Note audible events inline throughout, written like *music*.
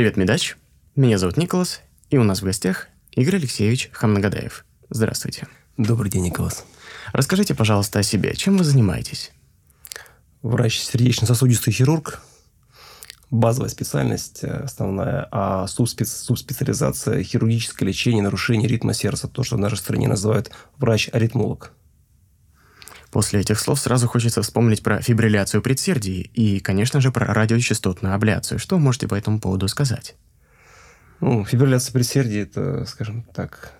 Привет, Медач. Меня зовут Николас, и у нас в гостях Игорь Алексеевич Хамнагадаев. Здравствуйте. Добрый день, Николас. Расскажите, пожалуйста, о себе. Чем вы занимаетесь? Врач сердечно-сосудистый хирург. Базовая специальность э, основная, а субспец, субспециализация хирургическое лечение нарушений ритма сердца. То, что в нашей стране называют врач-аритмолог. После этих слов сразу хочется вспомнить про фибрилляцию предсердий и, конечно же, про радиочастотную абляцию. Что можете по этому поводу сказать? Ну, фибрилляция предсердий – это, скажем так,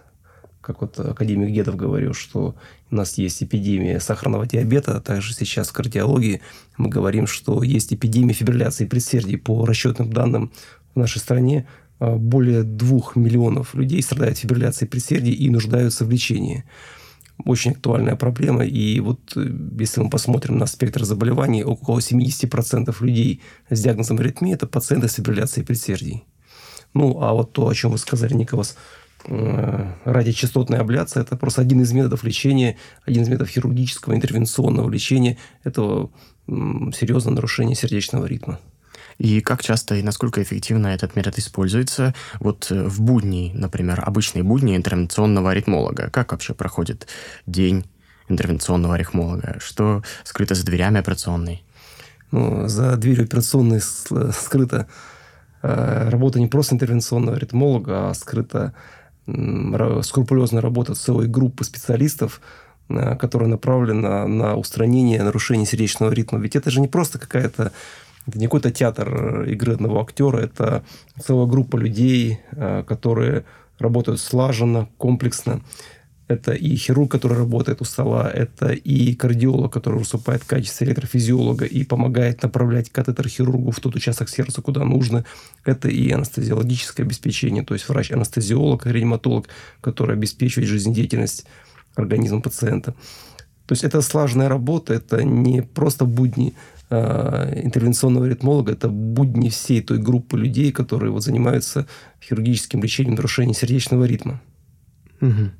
как вот академик Дедов говорил, что у нас есть эпидемия сахарного диабета, а также сейчас в кардиологии мы говорим, что есть эпидемия фибрилляции предсердий. По расчетным данным в нашей стране а, более двух миллионов людей страдают фибрилляцией предсердий и нуждаются в лечении очень актуальная проблема. И вот э, если мы посмотрим на спектр заболеваний, около 70% людей с диагнозом аритмии – это пациенты с фибрилляцией предсердий. Ну, а вот то, о чем вы сказали, Николас, э, радиочастотная абляция – это просто один из методов лечения, один из методов хирургического интервенционного лечения этого серьезного нарушения сердечного ритма. И как часто и насколько эффективно этот метод используется вот э, в будни, например, обычные будни интервенционного аритмолога? Как вообще проходит день интервенционного аритмолога? Что скрыто за дверями операционной? Ну, за дверью операционной скрыта э, работа не просто интервенционного аритмолога, а скрыта скрупулезная работа целой группы специалистов, э, которая направлена на устранение нарушений сердечного ритма. Ведь это же не просто какая-то это не какой-то театр э, игры одного актера, это целая группа людей, э, которые работают слаженно, комплексно. Это и хирург, который работает у стола, это и кардиолог, который выступает в качестве электрофизиолога и помогает направлять катетер хирургу в тот участок сердца, куда нужно. Это и анестезиологическое обеспечение, то есть врач-анестезиолог, реаниматолог, который обеспечивает жизнедеятельность организма пациента. То есть это слаженная работа, это не просто будни интервенционного ритмолога – это будни всей той группы людей, которые вот занимаются хирургическим лечением нарушений сердечного ритма. Угу.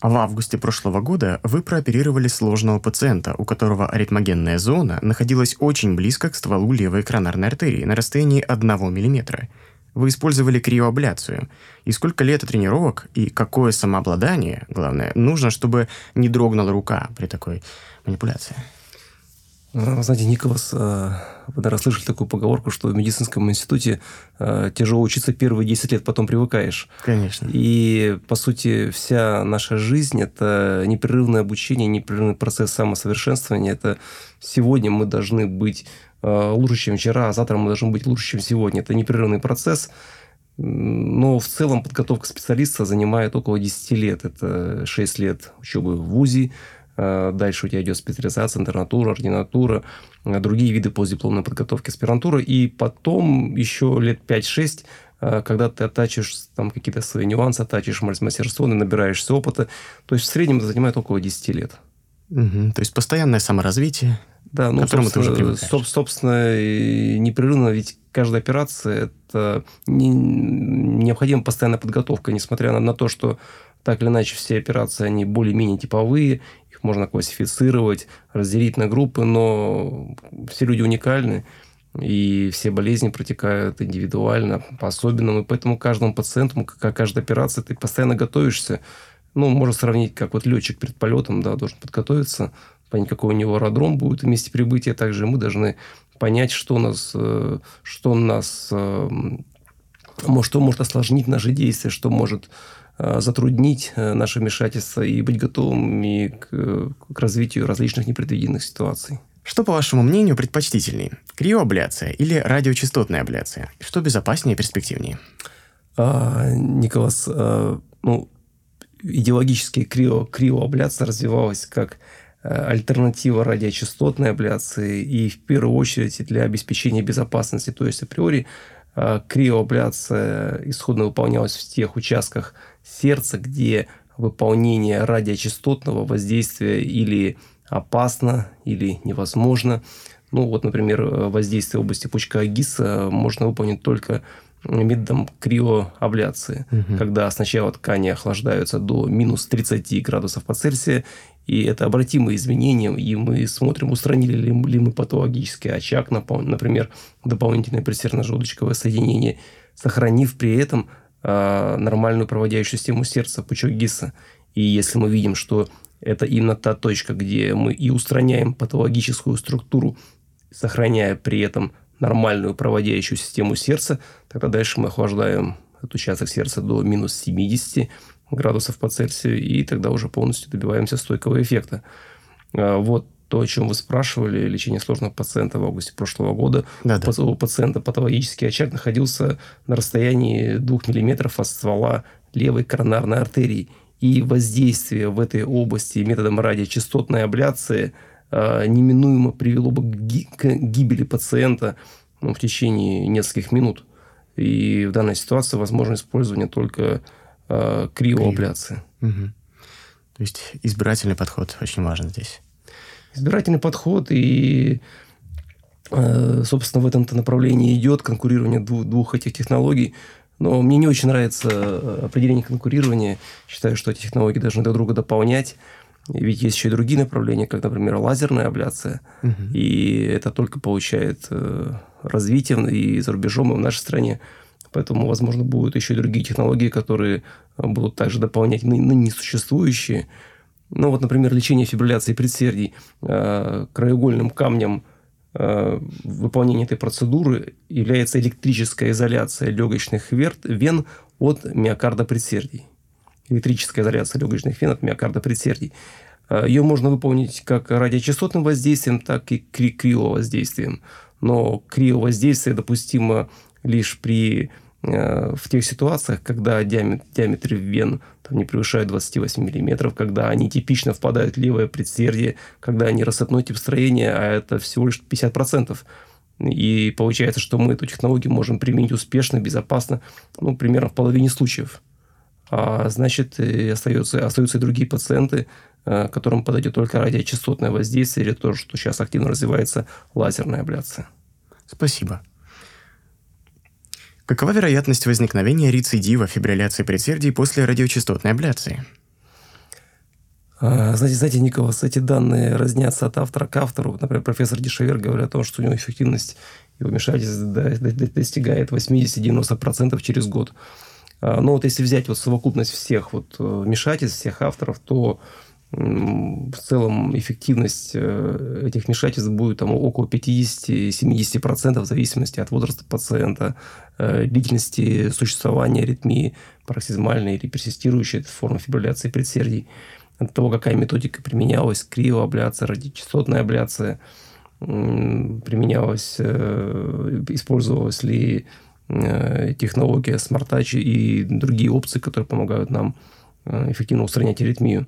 А в августе прошлого года вы прооперировали сложного пациента, у которого аритмогенная зона находилась очень близко к стволу левой коронарной артерии на расстоянии 1 мм. Вы использовали криоабляцию. И сколько лет тренировок и какое самообладание, главное, нужно, чтобы не дрогнула рука при такой манипуляции? А, знаете, Николас, а, вы, наверное, слышали такую поговорку, что в медицинском институте а, тяжело учиться первые 10 лет, потом привыкаешь. Конечно. И, по сути, вся наша жизнь – это непрерывное обучение, непрерывный процесс самосовершенствования. Это сегодня мы должны быть лучше, чем вчера, а завтра мы должны быть лучше, чем сегодня. Это непрерывный процесс. Но в целом подготовка специалиста занимает около 10 лет. Это 6 лет учебы в ВУЗе, Э, дальше у тебя идет специализация, интернатура, ординатура, э, другие виды постдипломной подготовки, аспирантура. И потом еще лет 5-6 э, когда ты оттачиваешь там какие-то свои нюансы, оттачиваешь мастерство, набираешься опыта. То есть в среднем это занимает около 10 лет. Угу. То есть постоянное саморазвитие, да, ну, к которому ты уже привыкаешь. Собственно, непрерывно, ведь каждая операция – это не, необходима постоянная подготовка, несмотря на, на то, что так или иначе все операции, они более-менее типовые, можно классифицировать, разделить на группы, но все люди уникальны, и все болезни протекают индивидуально, по-особенному, и поэтому каждому пациенту, как каждой операции, ты постоянно готовишься. Ну, можно сравнить, как вот летчик перед полетом, да, должен подготовиться, понять, какой у него аэродром будет в месте прибытия. Также мы должны понять, что у нас, э, что у нас э, что может осложнить наши действия, что может затруднить э, наше вмешательство и быть готовыми к, к развитию различных непредвиденных ситуаций. Что, по вашему мнению, предпочтительнее? Криоабляция или радиочастотная абляция? Что безопаснее и перспективнее? А, Николас, а, ну, идеологически крио, криоабляция развивалась как альтернатива радиочастотной абляции и в первую очередь для обеспечения безопасности. То есть априори криоабляция исходно выполнялась в тех участках сердца, где выполнение радиочастотного воздействия или опасно, или невозможно. Ну вот, например, воздействие в области пучка ГИСа можно выполнить только методом криоабляции, угу. когда сначала ткани охлаждаются до минус 30 градусов по Цельсию, и это обратимые изменения, и мы смотрим, устранили ли, ли мы патологический очаг, например, дополнительное предсердно-желудочковое соединение, сохранив при этом э, нормальную проводящую систему сердца, пучок Гисса. И если мы видим, что это именно та точка, где мы и устраняем патологическую структуру, сохраняя при этом нормальную проводящую систему сердца, тогда дальше мы охлаждаем этот участок сердца до минус 70 градусов по Цельсию, и тогда уже полностью добиваемся стойкого эффекта. А, вот то, о чем вы спрашивали, лечение сложного пациента в августе прошлого года. Да, да. У пациента патологический очаг находился на расстоянии 2 мм от ствола левой коронарной артерии. И воздействие в этой области методом радиочастотной абляции э, неминуемо привело бы к, ги- к гибели пациента ну, в течение нескольких минут. И в данной ситуации возможно использование только э, криоабляции. Угу. То есть избирательный подход очень важен здесь. Избирательный подход и, э, собственно, в этом-то направлении идет конкурирование двух этих технологий. Но мне не очень нравится э, определение конкурирования. Считаю, что эти технологии должны друг друга дополнять. Ведь есть еще и другие направления, как, например, лазерная абляция. Угу. И это только получает э, развитие и за рубежом, и в нашей стране. Поэтому, возможно, будут еще и другие технологии, которые будут также дополнять ныне существующие. Ну, вот, например, лечение фибрилляции предсердий э, краеугольным камнем э, выполнения этой процедуры является электрическая изоляция легочных вен от миокарда предсердий. Электрическая изоляция легочных вен от миокарда предсердий. Э, Ее можно выполнить как радиочастотным воздействием, так и криовоздействием. Но криовоздействие допустимо лишь при в тех ситуациях, когда диаметр, диаметр вен там, не превышает 28 мм, когда они типично впадают в левое предсердие, когда они рассыпной тип строения, а это всего лишь 50%. И получается, что мы эту технологию можем применить успешно, безопасно, ну, примерно в половине случаев. А значит, и остается, остаются и другие пациенты, э, которым подойдет только радиочастотное воздействие или то, что сейчас активно развивается лазерная абляция. Спасибо. Какова вероятность возникновения рецидива фибрилляции предсердий после радиочастотной абляции? А, знаете, знаете, Николас, эти данные разнятся от автора к автору. Например, профессор Дешевер говорит о том, что у него эффективность его вмешательства достигает 80-90% через год. А, но вот если взять вот совокупность всех вот э, вмешательств, всех авторов, то в целом эффективность э, этих вмешательств будет там, около 50-70% в зависимости от возраста пациента, э, длительности существования аритмии, пароксизмальной или персистирующей формы фибрилляции предсердий, от того, какая методика применялась, криоабляция, радиочастотная абляция, применялась, э, использовалась ли технология Touch и другие опции, которые помогают нам эффективно устранять аритмию.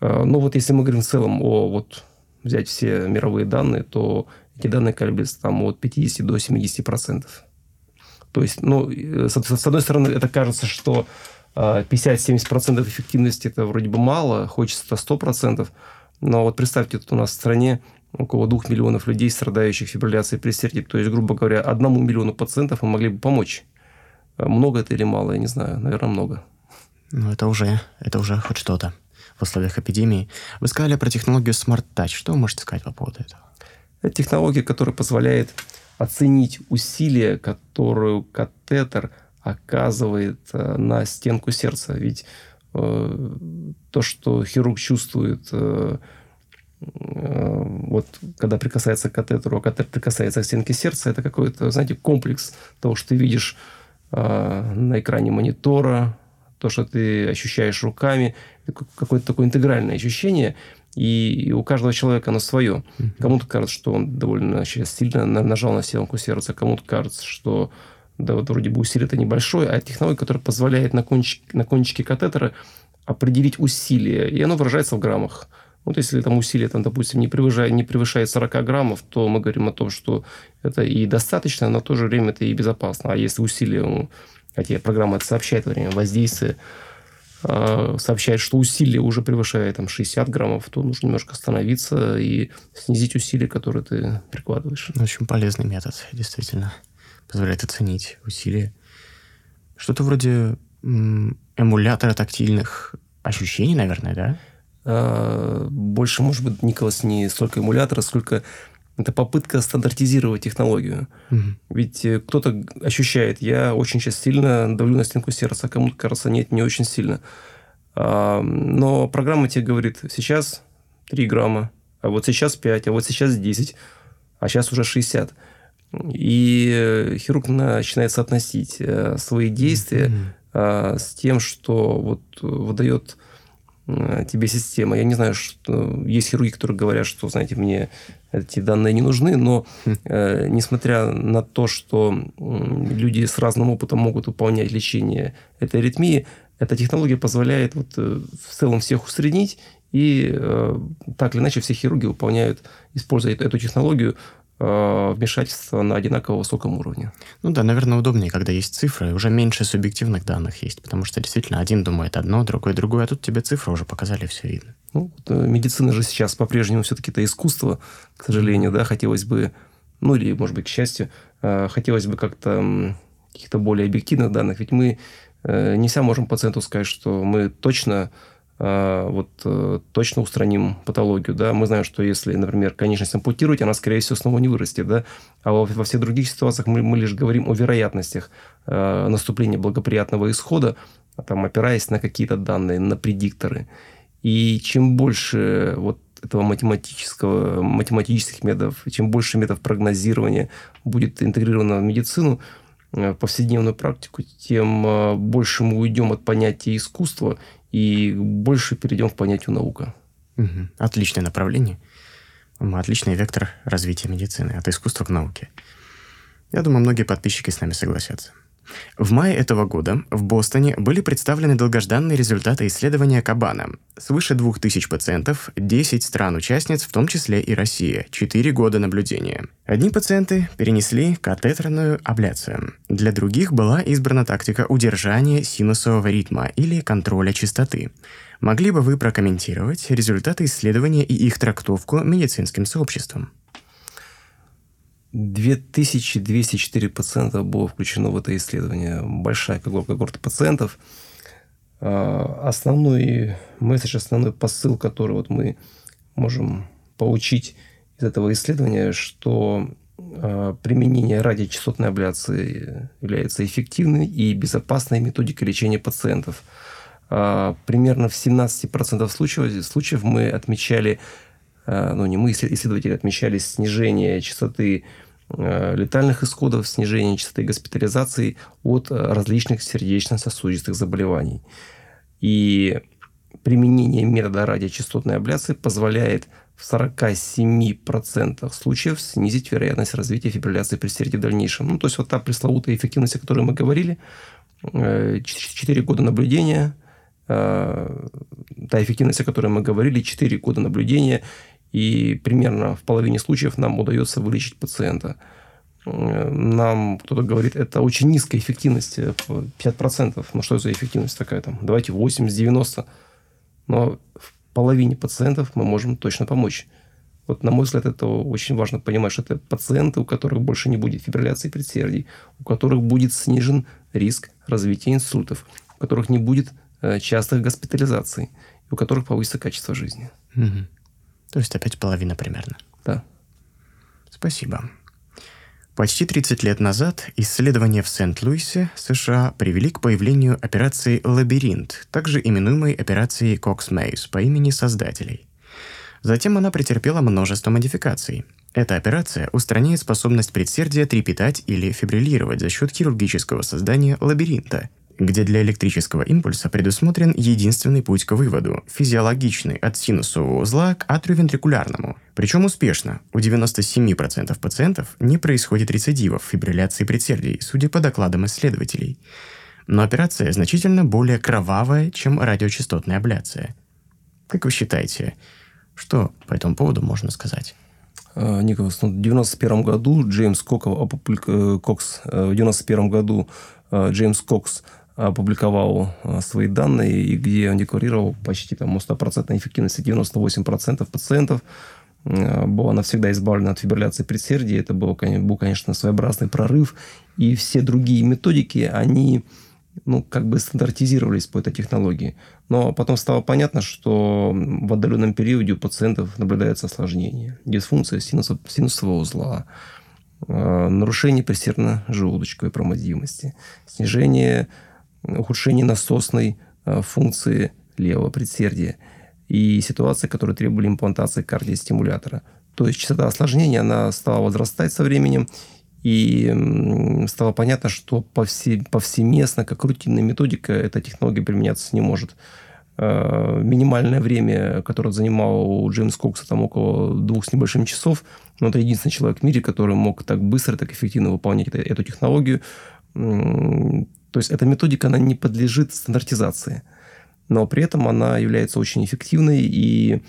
А, ну вот если мы говорим в целом о вот взять все мировые данные, то эти данные колеблются там от 50 до 70 процентов. То есть, ну, с, с одной стороны, это кажется, что 50-70 а, процентов эффективности это вроде бы мало, хочется 100 процентов. Но вот представьте, тут у нас в стране около 2 миллионов людей, страдающих фибрилляцией предсердий. То есть, грубо говоря, одному миллиону пациентов мы могли бы помочь. Много это или мало, я не знаю. Наверное, много. Ну, это уже, это уже хоть что-то в условиях эпидемии. Вы сказали про технологию Smart Touch. Что вы можете сказать по поводу этого? Это технология, которая позволяет оценить усилия, которую катетер оказывает э, на стенку сердца. Ведь э, то, что хирург чувствует, э, э, вот когда прикасается к катетеру, а катетер прикасается к стенке сердца, это какой-то, знаете, комплекс того, что ты видишь э, на экране монитора, то, что ты ощущаешь руками, какое-то такое интегральное ощущение, и у каждого человека оно свое. Кому-то кажется, что он довольно сейчас сильно нажал на стенку сердца, кому-то кажется, что да, вот вроде бы усилие это небольшое, а технология, которая позволяет на, кончик, на кончике катетера определить усилие, и оно выражается в граммах. Вот если там усилие, там, допустим, не превышает, не превышает 40 граммов, то мы говорим о том, что это и достаточно, но в то же время это и безопасно. А если усилие хотя программа это сообщает во время воздействия, сообщает, что усилие уже превышает там, 60 граммов, то нужно немножко остановиться и снизить усилия, которые ты прикладываешь. Очень полезный метод, действительно. Позволяет оценить усилия. Что-то вроде эмулятора тактильных ощущений, наверное, да? А, больше, может быть, Николас, не столько эмулятора, сколько это попытка стандартизировать технологию. Угу. Ведь э, кто-то ощущает, я очень сейчас сильно давлю на стенку сердца, а кому-то кажется, нет, не очень сильно. А, но программа тебе говорит, сейчас 3 грамма, а вот сейчас 5, а вот сейчас 10, а сейчас уже 60. И э, хирург начинает соотносить э, свои действия mm-hmm. с тем, что вот выдает тебе система. Я не знаю, что есть хирурги, которые говорят, что, знаете, мне эти данные не нужны, но э, несмотря на то, что люди с разным опытом могут выполнять лечение этой аритмии, эта технология позволяет вот, э, в целом всех усреднить, и э, так или иначе все хирурги выполняют, используя эту технологию, э, вмешательство на одинаково высоком уровне. Ну да, наверное, удобнее, когда есть цифры, уже меньше субъективных данных есть, потому что действительно один думает одно, другой другое, а тут тебе цифры уже показали, все видно. Ну, э, медицина же сейчас по-прежнему все-таки это искусство, к сожалению, да, хотелось бы, ну или, может быть, к счастью, э, хотелось бы как-то каких-то более объективных данных, ведь мы не вся можем пациенту сказать, что мы точно вот э, точно устраним патологию, да, мы знаем, что если, например, конечность ампутировать, она, скорее всего, снова не вырастет, да, а во, во всех других ситуациях мы, мы лишь говорим о вероятностях э, наступления благоприятного исхода, там, опираясь на какие-то данные, на предикторы. И чем больше вот этого математического, математических методов, чем больше методов прогнозирования будет интегрировано в медицину, Э, повседневную практику, тем э, больше мы уйдем от понятия искусства и больше перейдем к понятию наука. Отличное направление. Отличный вектор развития медицины. От искусства к науке. Я думаю, многие подписчики с нами согласятся. В мае этого года в Бостоне были представлены долгожданные результаты исследования Кабана. Свыше 2000 пациентов, 10 стран-участниц, в том числе и Россия, 4 года наблюдения. Одни пациенты перенесли катетерную абляцию. Для других была избрана тактика удержания синусового ритма или контроля частоты. Могли бы вы прокомментировать результаты исследования и их трактовку медицинским сообществом? 2204 пациента было включено в это исследование. Большая когорта пациентов. А, основной месседж, основной посыл, который вот мы можем получить из этого исследования, что а, применение радиочастотной абляции является эффективной и безопасной методикой лечения пациентов. А, примерно в 17% случаев, случаев мы отмечали ну не мы, исследователи отмечали снижение частоты э, летальных исходов, снижение частоты госпитализации от э, различных сердечно-сосудистых заболеваний. И применение метода радиочастотной абляции позволяет в 47% случаев снизить вероятность развития фибрилляции предсердий в дальнейшем. Ну, то есть вот та пресловутая эффективность, о которой мы говорили, 4 года наблюдения, та эффективность, о которой мы говорили, 4 года наблюдения и примерно в половине случаев нам удается вылечить пациента. Нам кто-то говорит, это очень низкая эффективность, 50%. Э, ну, что за эффективность такая там? Давайте 80-90. Но в половине пациентов мы можем точно помочь. Вот, на мой взгляд, это очень важно понимать, что это пациенты, у которых больше не будет фибрилляции предсердий, у которых будет снижен риск развития инсультов, у которых не будет э, частых госпитализаций, у которых повысится качество жизни. Угу. То есть опять половина примерно. Да. Спасибо. Почти 30 лет назад исследования в Сент-Луисе, США, привели к появлению операции «Лабиринт», также именуемой операцией Cox-Maze по имени создателей. Затем она претерпела множество модификаций. Эта операция устраняет способность предсердия трепетать или фибриллировать за счет хирургического создания лабиринта, где для электрического импульса предусмотрен единственный путь к выводу – физиологичный от синусового узла к атриовентрикулярному. Причем успешно. У 97% пациентов не происходит рецидивов фибрилляции предсердий, судя по докладам исследователей. Но операция значительно более кровавая, чем радиочастотная абляция. Как вы считаете, что по этому поводу можно сказать? А, Николас, ну, в 1991 году Джеймс э, Кокс, э, в 91 году э, Джеймс Кокс опубликовал э, свои данные, и где он декларировал почти там, 100% эффективности 98% пациентов э, была навсегда избавлена от фибрилляции предсердий. Это был, был, конечно, своеобразный прорыв. И все другие методики, они ну, как бы стандартизировались по этой технологии. Но потом стало понятно, что в отдаленном периоде у пациентов наблюдается осложнение. Дисфункция синусового узла, э, нарушение пресерно-желудочковой проводимости, снижение, ухудшение насосной э, функции левого предсердия и ситуации, которые требовали имплантации кардиостимулятора. То есть частота осложнений она стала возрастать со временем, и стало понятно, что повсе, повсеместно, как рутинная методика, эта технология применяться не может. Э, минимальное время, которое занимало у Джеймса Кокса там около двух с небольшим часов, но это единственный человек в мире, который мог так быстро, так эффективно выполнять эту технологию. То есть эта методика, она не подлежит стандартизации, но при этом она является очень эффективной и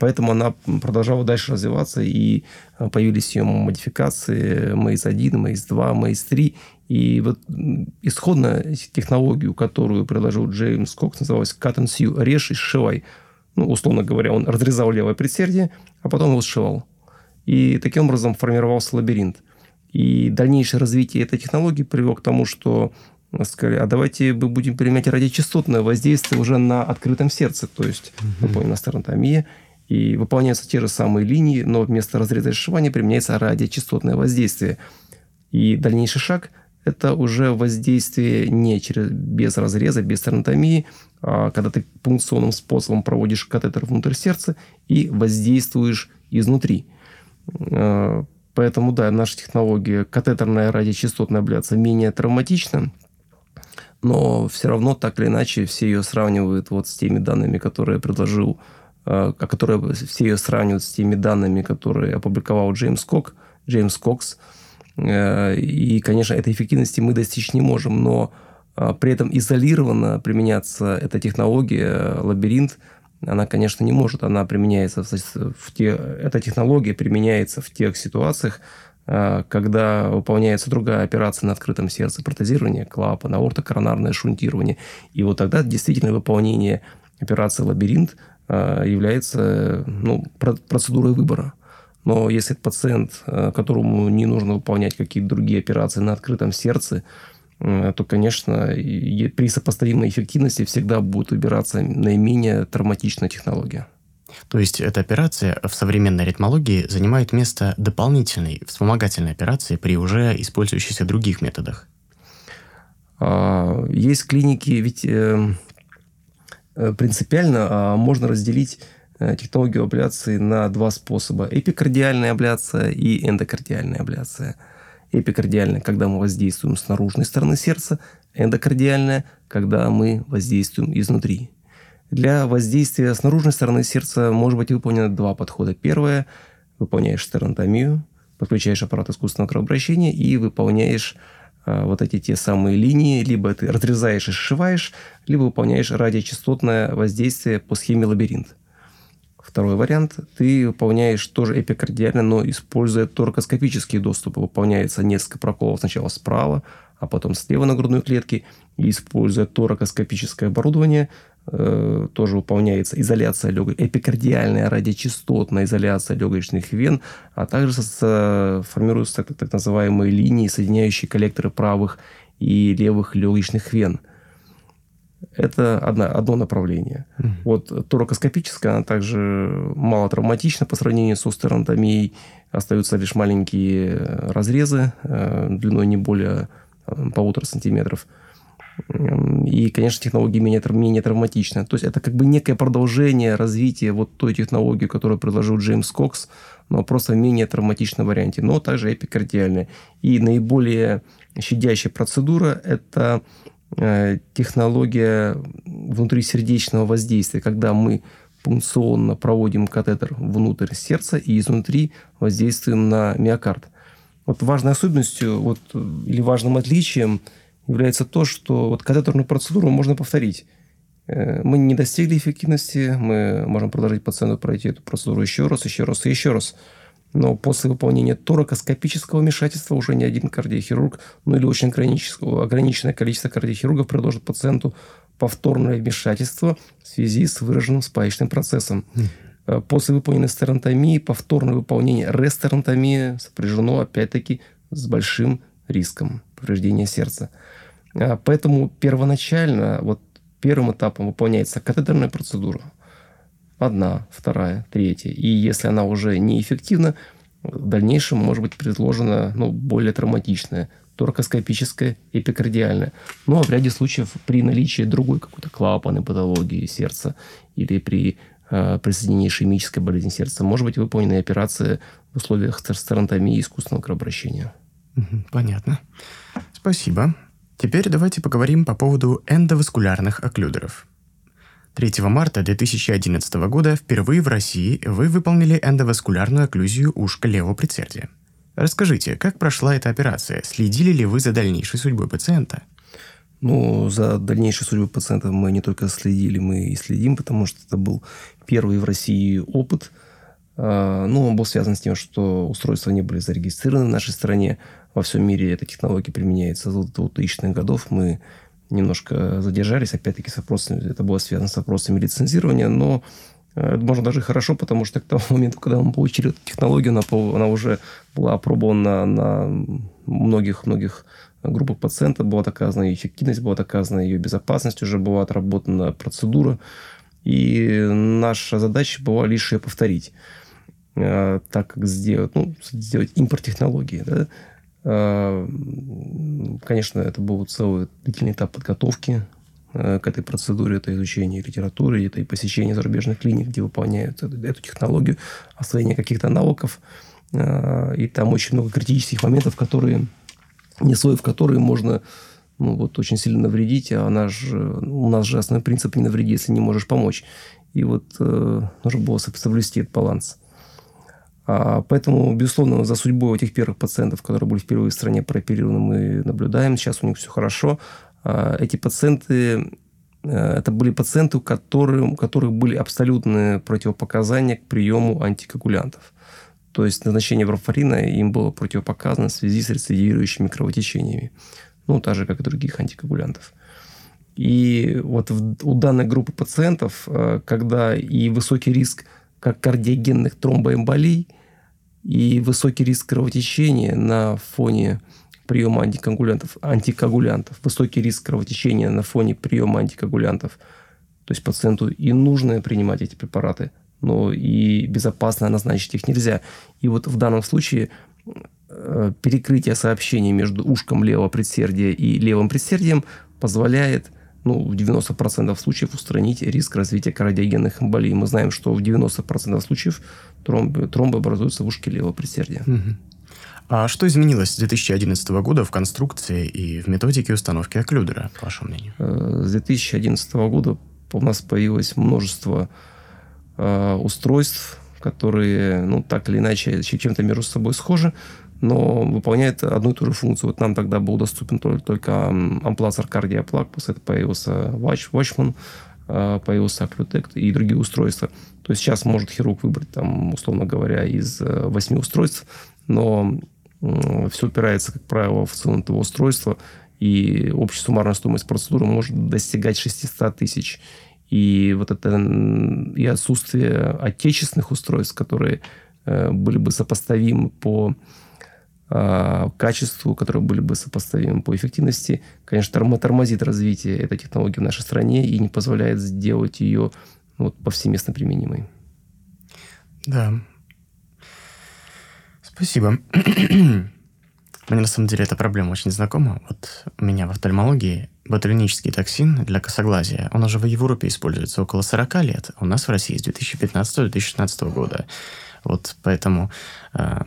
Поэтому она продолжала дальше развиваться, и э, появились ее модификации Maze 1, Maze 2, Maze 3. И вот исходная технологию, которую предложил Джеймс Кокс, называлась Cut and Sew, режь и сшивай. Ну, условно говоря, он разрезал левое предсердие, а потом его сшивал. И таким образом формировался лабиринт. И дальнейшее развитие этой технологии привело к тому, что сказали, а давайте мы будем применять радиочастотное воздействие уже на открытом сердце, то есть угу. выполнена стернотомия, и выполняются те же самые линии, но вместо разреза и сшивания применяется радиочастотное воздействие. И дальнейший шаг – это уже воздействие не через, без разреза, без стернотомии, а когда ты пункционным способом проводишь катетер внутрь сердца и воздействуешь изнутри. А, поэтому, да, наша технология катетерная радиочастотная абляция менее травматична, но все равно так или иначе все ее сравнивают вот с теми данными, которые предложил, э, которые все ее сравнивают с теми данными, которые опубликовал Джеймс Кок, Джеймс Кокс. Э, и, конечно, этой эффективности мы достичь не можем, но э, при этом изолированно применяться эта технология, лабиринт, она, конечно, не может. Она применяется в, в те, эта технология применяется в тех ситуациях, Э, когда выполняется другая операция на открытом сердце, протезирование клапана, аортокоронарное шунтирование. И вот тогда действительно выполнение операции «Лабиринт» э, является ну, процедурой выбора. Но если пациент, э, которому не нужно выполнять какие-то другие операции на открытом сердце, то, конечно, при сопоставимой эффективности всегда будет выбираться наименее травматичная технология. То есть эта операция в современной ритмологии занимает место дополнительной вспомогательной операции при уже использующихся других методах. А, есть клиники, ведь э, э, принципиально а, можно разделить э, технологию абляции на два способа. Эпикардиальная абляция и эндокардиальная абляция. Эпикардиальная, когда мы воздействуем с наружной стороны сердца, эндокардиальная, когда мы воздействуем изнутри. Для воздействия с наружной стороны сердца может быть выполнено два подхода. Первое – выполняешь стернотомию, подключаешь аппарат искусственного кровообращения и выполняешь а, вот эти те самые линии, либо ты разрезаешь и сшиваешь, либо выполняешь радиочастотное воздействие по схеме лабиринт. Второй вариант. Ты выполняешь тоже эпикардиально, но используя торакоскопические доступы. Выполняется несколько проколов сначала справа, а потом слева на грудной клетке. И используя торакоскопическое оборудование, Э, тоже выполняется изоляция легок... эпикардиальная радиочастотная изоляция легочных вен, а также со... формируются так, так называемые линии, соединяющие коллекторы правых и левых легочных вен. Это одно, одно направление. Mm-hmm. Вот торакоскопическая, она также мало травматична по сравнению с остеронтомией. Остаются лишь маленькие разрезы э, длиной не более э, полутора сантиметров. И, конечно, технология менее, менее травматична. То есть это как бы некое продолжение развития вот той технологии, которую предложил Джеймс Кокс, но просто в менее травматичном варианте, но также эпикардиальная. И наиболее щадящая процедура – это э, технология внутрисердечного воздействия, когда мы пункционно проводим катетер внутрь сердца и изнутри воздействуем на миокард. Вот важной особенностью вот, или важным отличием – является то, что вот катетерную процедуру можно повторить. Э, мы не достигли эффективности, мы можем предложить пациенту пройти эту процедуру еще раз, еще раз и еще раз. Но после выполнения торакоскопического вмешательства уже ни один кардиохирург, ну или очень ограниченное количество кардиохирургов предложит пациенту повторное вмешательство в связи с выраженным спаечным процессом. Mm. После выполненной стернотомии повторное выполнение рестернотомии сопряжено опять-таки с большим риском повреждения сердца. А, поэтому первоначально, вот первым этапом выполняется катетерная процедура. Одна, вторая, третья. И если она уже неэффективна, в дальнейшем может быть предложена ну, более травматичная торакоскопическая, эпикардиальная. Ну, а в ряде случаев при наличии другой какой-то клапанной патологии сердца или при э, присоединении ишемической болезни сердца может быть выполнена операция в условиях стернотомии искусственного кровообращения. Понятно. Спасибо. Теперь давайте поговорим по поводу эндоваскулярных окклюдеров. 3 марта 2011 года впервые в России вы выполнили эндоваскулярную окклюзию ушка левого предсердия. Расскажите, как прошла эта операция? Следили ли вы за дальнейшей судьбой пациента? Ну, за дальнейшей судьбой пациента мы не только следили, мы и следим, потому что это был первый в России опыт. А, ну, он был связан с тем, что устройства не были зарегистрированы в нашей стране во всем мире эта технология применяется с 2000-х годов. Мы немножко задержались, опять-таки, с вопросами, это было связано с вопросами лицензирования, но э, это можно даже хорошо, потому что к тому *laughs* моменту, когда мы получили эту технологию, она, она уже была опробована на многих-многих группах пациентов, была доказана ее эффективность, была доказана ее безопасность, уже была отработана процедура. И наша задача была лишь ее повторить. Э, так как сделать, ну, сделать импорт технологии. Да? Э, конечно, это был целый длительный этап подготовки э, к этой процедуре, это изучение литературы, это и посещение зарубежных клиник, где выполняют эту, эту технологию, освоение каких-то навыков. Э, и там очень много критических моментов, которые, не в которые можно ну, вот, очень сильно навредить, а наш, у нас же основной принцип не навреди, если не можешь помочь. И вот э, нужно было соблюсти этот баланс. А, поэтому, безусловно, за судьбой этих первых пациентов, которые были впервые в стране прооперированы, мы наблюдаем. Сейчас у них все хорошо. А, эти пациенты э, это были пациенты, у которых, у которых были абсолютные противопоказания к приему антикоагулянтов. То есть назначение варфарина им было противопоказано в связи с рецидивирующими кровотечениями. Ну, так же, как и других антикоагулянтов. И вот у данной группы пациентов, э, когда и высокий риск как кардиогенных тромбоэмболий – и высокий риск кровотечения на фоне приема антикоагулянтов, антикоагулянтов, высокий риск кровотечения на фоне приема антикоагулянтов. То есть пациенту и нужно принимать эти препараты, но и безопасно назначить их нельзя. И вот в данном случае э, перекрытие сообщений между ушком левого предсердия и левым предсердием позволяет ну, в 90% случаев устранить риск развития кардиогенных эмболий. Мы знаем, что в 90% случаев тромбы, тромбы образуются в ушке левого предсердия. Угу. А что изменилось с 2011 года в конструкции и в методике установки окклюдера, по вашему мнению? Э, с 2011 года у нас появилось множество э, устройств, которые, ну, так или иначе, чем-то между собой схожи, но выполняет одну и ту же функцию. Вот нам тогда был доступен только, только амплацер кардиоплаг, после этого появился Watch, Watchman, появился Occlutect и другие устройства. То есть сейчас может хирург выбрать, там, условно говоря, из э, восьми устройств, но все упирается, как правило, в цену этого устройства, и общая суммарная стоимость процедуры может достигать 600 тысяч. И вот это и отсутствие отечественных устройств, которые э, были бы сопоставимы по качеству, которые были бы сопоставимы по эффективности, конечно, тормозит развитие этой технологии в нашей стране и не позволяет сделать ее вот, повсеместно применимой. Да. Спасибо. *clears throat* Мне на самом деле эта проблема очень знакома. Вот у меня в офтальмологии ботулинический токсин для косоглазия, он уже в Европе используется около 40 лет, а у нас в России с 2015-2016 года. Вот поэтому а,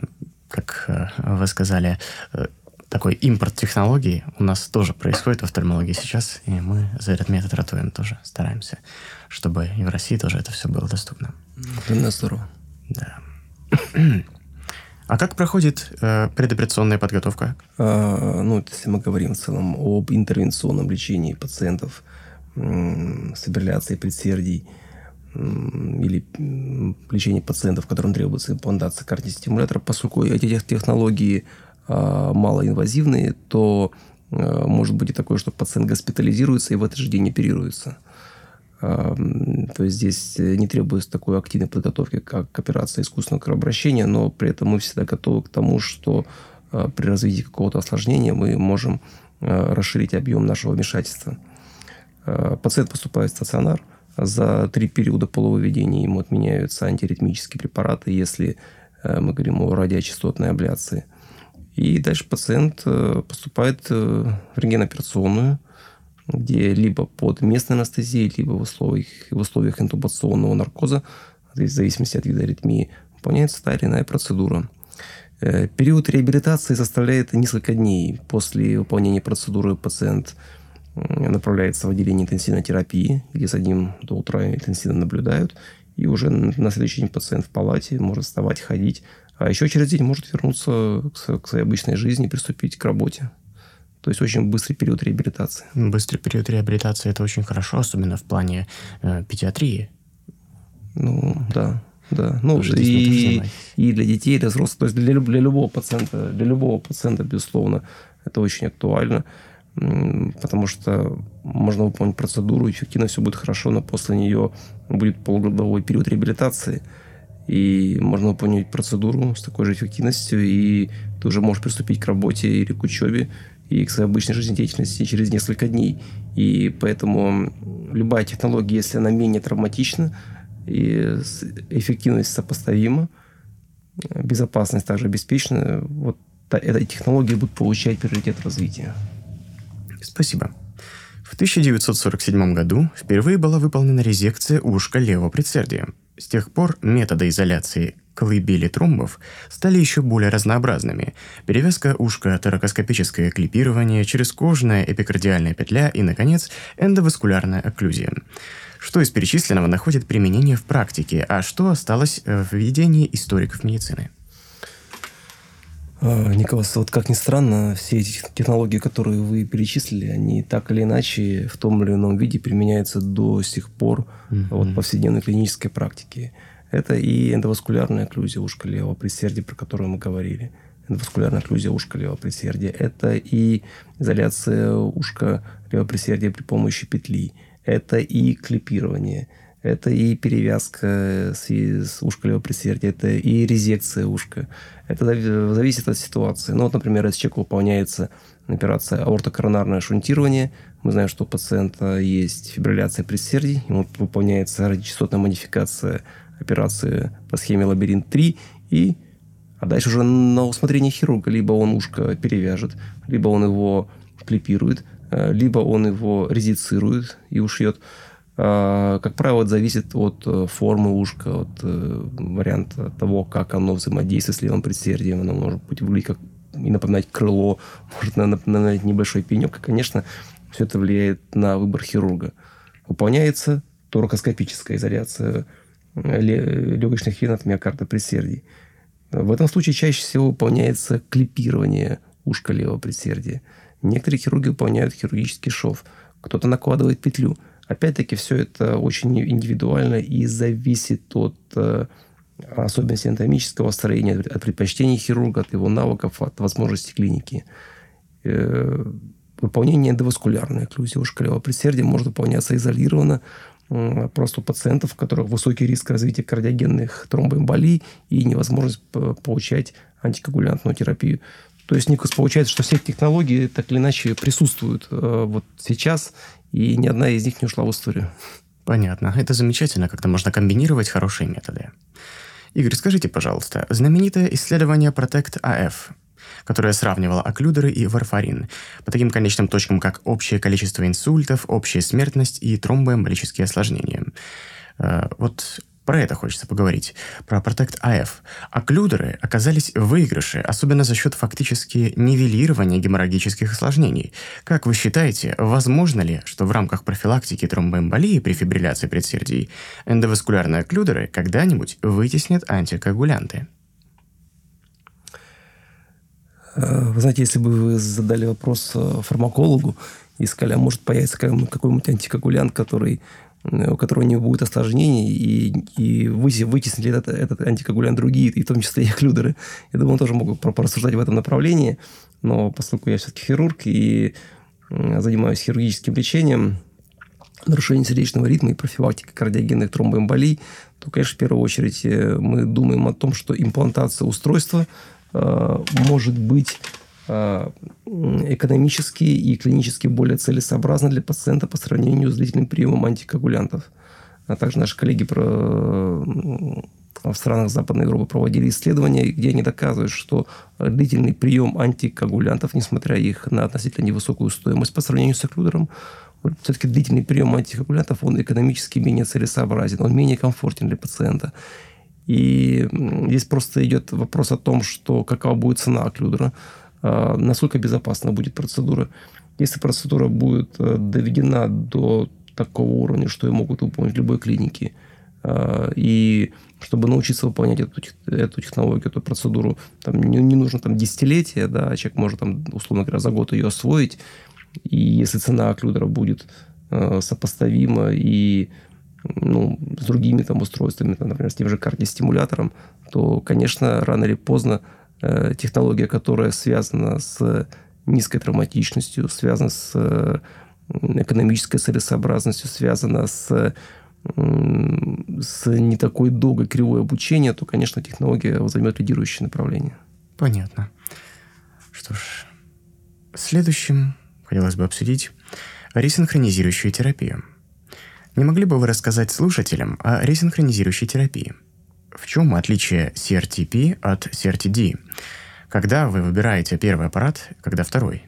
как э, вы сказали, э, такой импорт технологий у нас тоже происходит в офтальмологии сейчас, и мы за этот метод ратуем тоже, стараемся, чтобы и в России тоже это все было доступно. Это здорово. Да. А как проходит э, предоперационная подготовка? А, ну, если мы говорим в целом об интервенционном лечении пациентов с фибрилляцией предсердий, или лечение пациентов, которым требуется имплантация кардиостимулятора, поскольку эти технологии а, малоинвазивные, то а, может быть и такое, что пациент госпитализируется и в этот же день оперируется. А, то есть здесь не требуется такой активной подготовки, как операция искусственного кровообращения, но при этом мы всегда готовы к тому, что при развитии какого-то осложнения мы можем расширить объем нашего вмешательства. Пациент поступает в стационар. За три периода полувыведения ему отменяются антиритмические препараты, если мы говорим о радиочастотной абляции. И дальше пациент поступает в рентгеноперационную, где либо под местной анестезией, либо в условиях, в условиях интубационного наркоза, в зависимости от вида аритмии, выполняется та или иная процедура. Э, период реабилитации составляет несколько дней. После выполнения процедуры пациент направляется в отделение интенсивной терапии, где с одним до утра интенсивно наблюдают, и уже на следующий день пациент в палате может вставать, ходить, а еще через день может вернуться к своей обычной жизни приступить к работе. То есть очень быстрый период реабилитации. Быстрый период реабилитации это очень хорошо, особенно в плане э, педиатрии. Ну, да. Да, ну и, и для детей, и для взрослых, то есть для, для любого пациента, для любого пациента, безусловно, это очень актуально, потому что можно выполнить процедуру, эффективно все будет хорошо, но после нее будет полугодовой период реабилитации, и можно выполнить процедуру с такой же эффективностью, и ты уже можешь приступить к работе или к учебе, и к своей обычной жизнедеятельности через несколько дней. И поэтому любая технология, если она менее травматична, и эффективность сопоставима, безопасность также обеспечена, вот этой технологии будут получать приоритет развития. Спасибо. В 1947 году впервые была выполнена резекция ушка левого предсердия. С тех пор методы изоляции колыбели тромбов стали еще более разнообразными. Перевязка ушка, торакоскопическое клипирование, черезкожная эпикардиальная петля и, наконец, эндоваскулярная окклюзия. Что из перечисленного находит применение в практике, а что осталось в видении историков медицины? А, Николас, вот как ни странно, все эти технологии, которые вы перечислили, они так или иначе в том или ином виде применяются до сих пор mm-hmm. вот, в повседневной клинической практике. Это и эндоваскулярная окклюзия ушка левого предсердия, про которую мы говорили. Эндоваскулярная окклюзия ушка левого предсердия. Это и изоляция ушка левого предсердия при помощи петли. Это и клипирование. Это и перевязка с, с ушка левого предсердия. Это и резекция ушка. Это зависит от ситуации. Ну, вот, например, если человеку выполняется операция аортокоронарное шунтирование, мы знаем, что у пациента есть фибрилляция предсердий, ему выполняется радиочастотная модификация операции по схеме лабиринт-3, и а дальше уже на усмотрение хирурга. Либо он ушко перевяжет, либо он его клипирует, э, либо он его резицирует и ушьет. А, как правило, это зависит от э, формы ушка, от э, варианта того, как оно взаимодействует с левым предсердием. Оно может быть выглядеть как и напоминать крыло, может напоминать небольшой пенек. И, конечно, все это влияет на выбор хирурга. Выполняется торакоскопическая изоляция легочных вен от миокарда предсердий. В этом случае чаще всего выполняется клипирование ушка левого предсердия. Некоторые хирурги выполняют хирургический шов. Кто-то накладывает петлю. Опять-таки, все это очень индивидуально и зависит от э, особенностей анатомического строения, от предпочтений хирурга, от его навыков, от возможностей клиники. Э, выполнение эндоваскулярной окклюзии ушка левого предсердия может выполняться изолированно просто у пациентов, у которых высокий риск развития кардиогенных тромбоэмболий и невозможность получать антикоагулянтную терапию. То есть, Никос, получается, что все технологии так или иначе присутствуют э, вот сейчас, и ни одна из них не ушла в историю. Понятно. Это замечательно, как-то можно комбинировать хорошие методы. Игорь, скажите, пожалуйста, знаменитое исследование Protect AF которая сравнивала оклюдеры и варфарин по таким конечным точкам, как общее количество инсультов, общая смертность и тромбоэмболические осложнения. Э, вот про это хочется поговорить. Про Protect AF. Оклюдеры оказались в выигрыше, особенно за счет фактически нивелирования геморрагических осложнений. Как вы считаете, возможно ли, что в рамках профилактики тромбоэмболии при фибрилляции предсердий эндоваскулярные оклюдеры когда-нибудь вытеснят антикоагулянты? Э, вы знаете, если бы вы задали вопрос э, фармакологу и сказали, а может появиться какой-нибудь антикоагулянт, который, у которого не будет осложнений, и, и вытеснили этот, этот антикоагулянт другие, и в том числе и оклюдеры, я думаю, он тоже мог порассуждать в этом направлении. Но поскольку я все-таки хирург и занимаюсь хирургическим лечением, нарушение сердечного ритма и профилактика кардиогенных тромбоэмболий, то, конечно, в первую очередь мы думаем о том, что имплантация устройства – может быть экономически и клинически более целесообразно для пациента по сравнению с длительным приемом антикоагулянтов. А также наши коллеги про в странах Западной Европы проводили исследования, где они доказывают, что длительный прием антикоагулянтов, несмотря их на относительно невысокую стоимость по сравнению с оклюдером, все-таки длительный прием антикоагулянтов, он экономически менее целесообразен, он менее комфортен для пациента. И здесь просто идет вопрос о том, что какова будет цена оклюдера, а, насколько безопасна будет процедура. Если процедура будет э, доведена до такого уровня, что ее могут выполнить в любой клинике, а, и чтобы научиться выполнять эту, эту технологию, эту процедуру, там не, не нужно там десятилетия, да, а человек может там, условно говоря, за год ее освоить, и если цена оклюдера будет э, сопоставима и ну, с другими там устройствами, там, например, с тем же кардиостимулятором, то, конечно, рано или поздно технология, которая связана с низкой травматичностью, связана с э, экономической целесообразностью, связана с с не такой долгой кривой обучения, то, конечно, технология займет лидирующее направление. Понятно. Что ж, следующим хотелось бы обсудить ресинхронизирующую терапию. Не могли бы вы рассказать слушателям о ресинхронизирующей терапии? В чем отличие CRTP от CRTD? Когда вы выбираете первый аппарат, когда второй?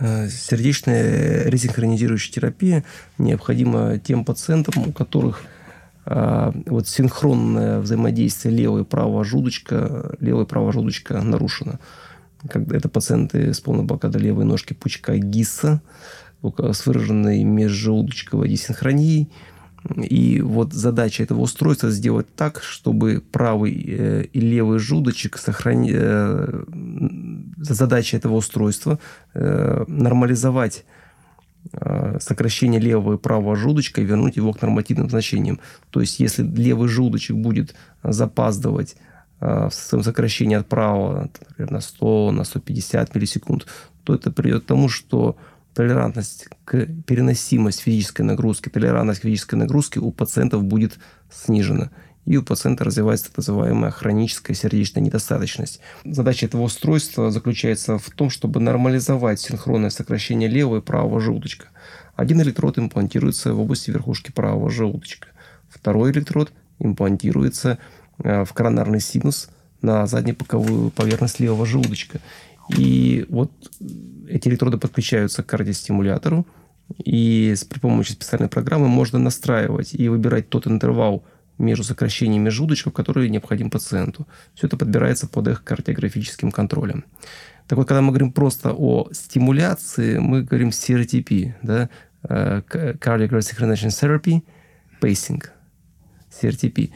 Э, сердечная ресинхронизирующая терапия необходима тем пациентам, у которых э, вот синхронное взаимодействие левого и правого желудочка, левого и правого желудочка нарушено. Когда это пациенты с полной блокадой левой ножки пучка ГИСа с выраженной межжелудочковой десинхронией – и вот задача этого устройства сделать так, чтобы правый э, и левый желудочек сохранить... Э, задача этого устройства э, нормализовать сокращение левого и правого желудочка и вернуть его к нормативным значениям. То есть, если левый желудочек будет запаздывать в своем сокращении от правого например, на 100, на 150 миллисекунд, то это приведет к тому, что толерантность к переносимость физической нагрузки, толерантность к физической нагрузке у пациентов будет снижена. И у пациента развивается так называемая хроническая сердечная недостаточность. Задача этого устройства заключается в том, чтобы нормализовать синхронное сокращение левого и правого желудочка. Один электрод имплантируется в области верхушки правого желудочка. Второй электрод имплантируется э, в коронарный синус на заднепоковую поверхность левого желудочка. И вот эти электроды подключаются к кардиостимулятору, и при помощи специальной программы можно настраивать и выбирать тот интервал между сокращениями желудочков, который необходим пациенту. Все это подбирается под их кардиографическим контролем. Так вот, когда мы говорим просто о стимуляции, мы говорим CRTP, да, э, Cardiac Resynchronization Therapy, Pacing, CRTP.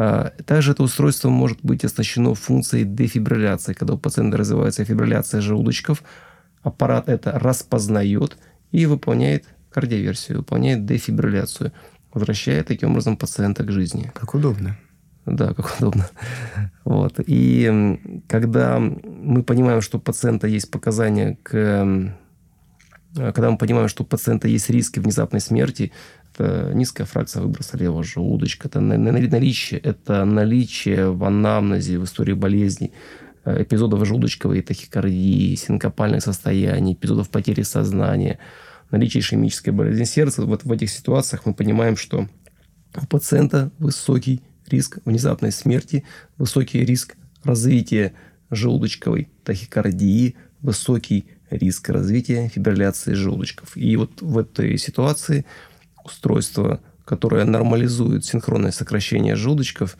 А, также это устройство может быть оснащено функцией дефибрилляции. Когда у пациента развивается фибрилляция желудочков, аппарат это распознает и выполняет кардиоверсию, выполняет дефибрилляцию, возвращая таким образом пациента к жизни. Как удобно. Да, как удобно. Вот. И когда мы понимаем, что у пациента есть показания к когда мы понимаем, что у пациента есть риски внезапной смерти, это низкая фракция выброса левого желудочка, это наличие, это наличие в анамнезе, в истории болезней э, эпизодов желудочковой тахикардии, синкопальных состояний, эпизодов потери сознания, наличие ишемической болезни сердца. Вот в этих ситуациях мы понимаем, что у пациента высокий риск внезапной смерти, высокий риск развития желудочковой тахикардии, высокий риск развития фибрилляции желудочков. И вот в этой ситуации устройство, которое нормализует синхронное сокращение желудочков,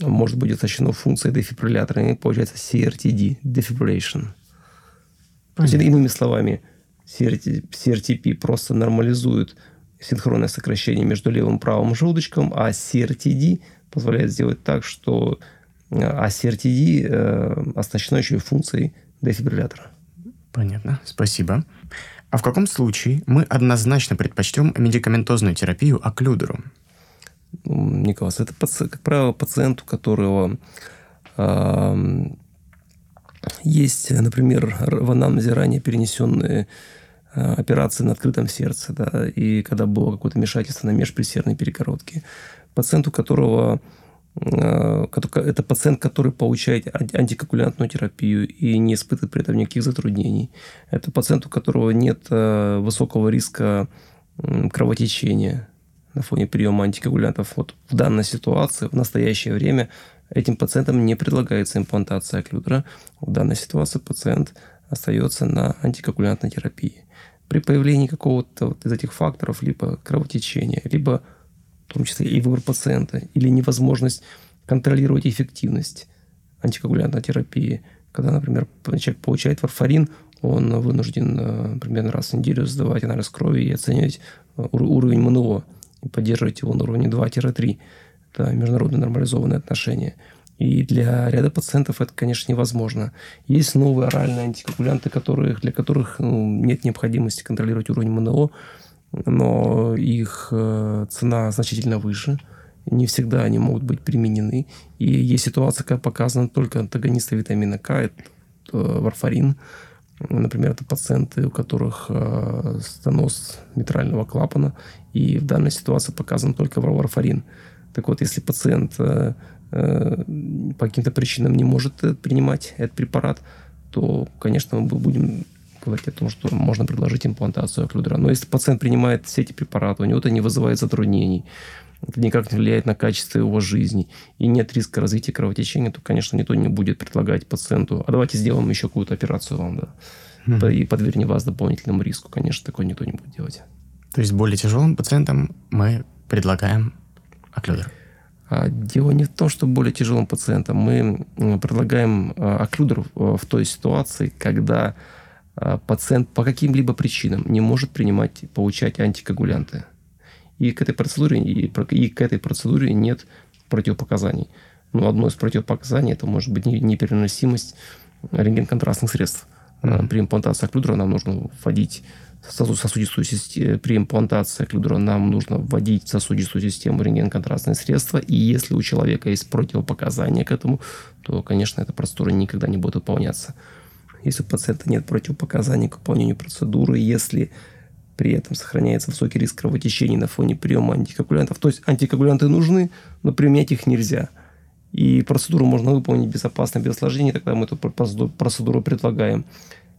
может быть оснащено функцией дефибриллятора, и получается CRTD, defibrillation. Есть, иными словами, CRTP просто нормализует синхронное сокращение между левым и правым желудочком, а CRTD позволяет сделать так, что а CRTD э, оснащено еще и функцией дефибриллятора. Понятно, спасибо. А в каком случае мы однозначно предпочтем медикаментозную терапию оклюдеру? Николас, это, как правило, пациент, у которого э, есть, например, в анамнезе ранее перенесенные э, операции на открытом сердце, да, и когда было какое-то вмешательство на межпредсердной перегородке. Пациент, у которого это пациент, который получает антикоагулянтную терапию и не испытывает при этом никаких затруднений. Это пациент, у которого нет э, высокого риска кровотечения на фоне приема антикоагулянтов. Вот в данной ситуации, в настоящее время, этим пациентам не предлагается имплантация оклюдера. В данной ситуации пациент остается на антикоагулянтной терапии. При появлении какого-то вот из этих факторов, либо кровотечения, либо в том числе и выбор пациента, или невозможность контролировать эффективность антикоагулянтной терапии. Когда, например, человек получает варфарин, он вынужден э, примерно раз в неделю сдавать анализ крови и оценивать э, уровень МНО и поддерживать его на уровне 2-3. Это международные нормализованные отношения. И для ряда пациентов это, конечно, невозможно. Есть новые оральные антикоагулянты, которых, для которых ну, нет необходимости контролировать уровень МНО, но их э, цена значительно выше. Не всегда они могут быть применены. И есть ситуация, когда показаны только антагонисты витамина К, это варфарин. Например, это пациенты, у которых э, стеноз митрального клапана, и в данной ситуации показан только варфарин. Так вот, если пациент э, по каким-то причинам не может принимать этот препарат, то, конечно, мы будем говорить о том, что можно предложить имплантацию оклюдера. Но если пациент принимает все эти препараты, у него это не вызывает затруднений, это никак не влияет на качество его жизни, и нет риска развития кровотечения, то, конечно, никто не будет предлагать пациенту, а давайте сделаем еще какую-то операцию вам, да, mm-hmm. и подвергнем вас дополнительному риску. Конечно, такое никто не будет делать. То есть более тяжелым пациентам мы предлагаем оклюдер? А дело не в том, что более тяжелым пациентам. Мы предлагаем а, оклюдер в той ситуации, когда пациент по каким-либо причинам не может принимать, получать антикоагулянты. И к этой процедуре, и, и к этой процедуре нет противопоказаний. Но одно из противопоказаний это может быть непереносимость рентген-контрастных средств. Mm-hmm. При имплантации оклюдера нам нужно вводить сосудистую систему, при имплантации оклюдера нам нужно вводить в сосудистую систему рентген-контрастные средства, и если у человека есть противопоказания к этому, то, конечно, эта процедура никогда не будет выполняться. Если у пациента нет противопоказаний к выполнению процедуры, если при этом сохраняется высокий риск кровотечений на фоне приема антикоагулянтов. То есть антикоагулянты нужны, но применять их нельзя. И процедуру можно выполнить безопасно, без осложнений, тогда мы эту процедуру предлагаем.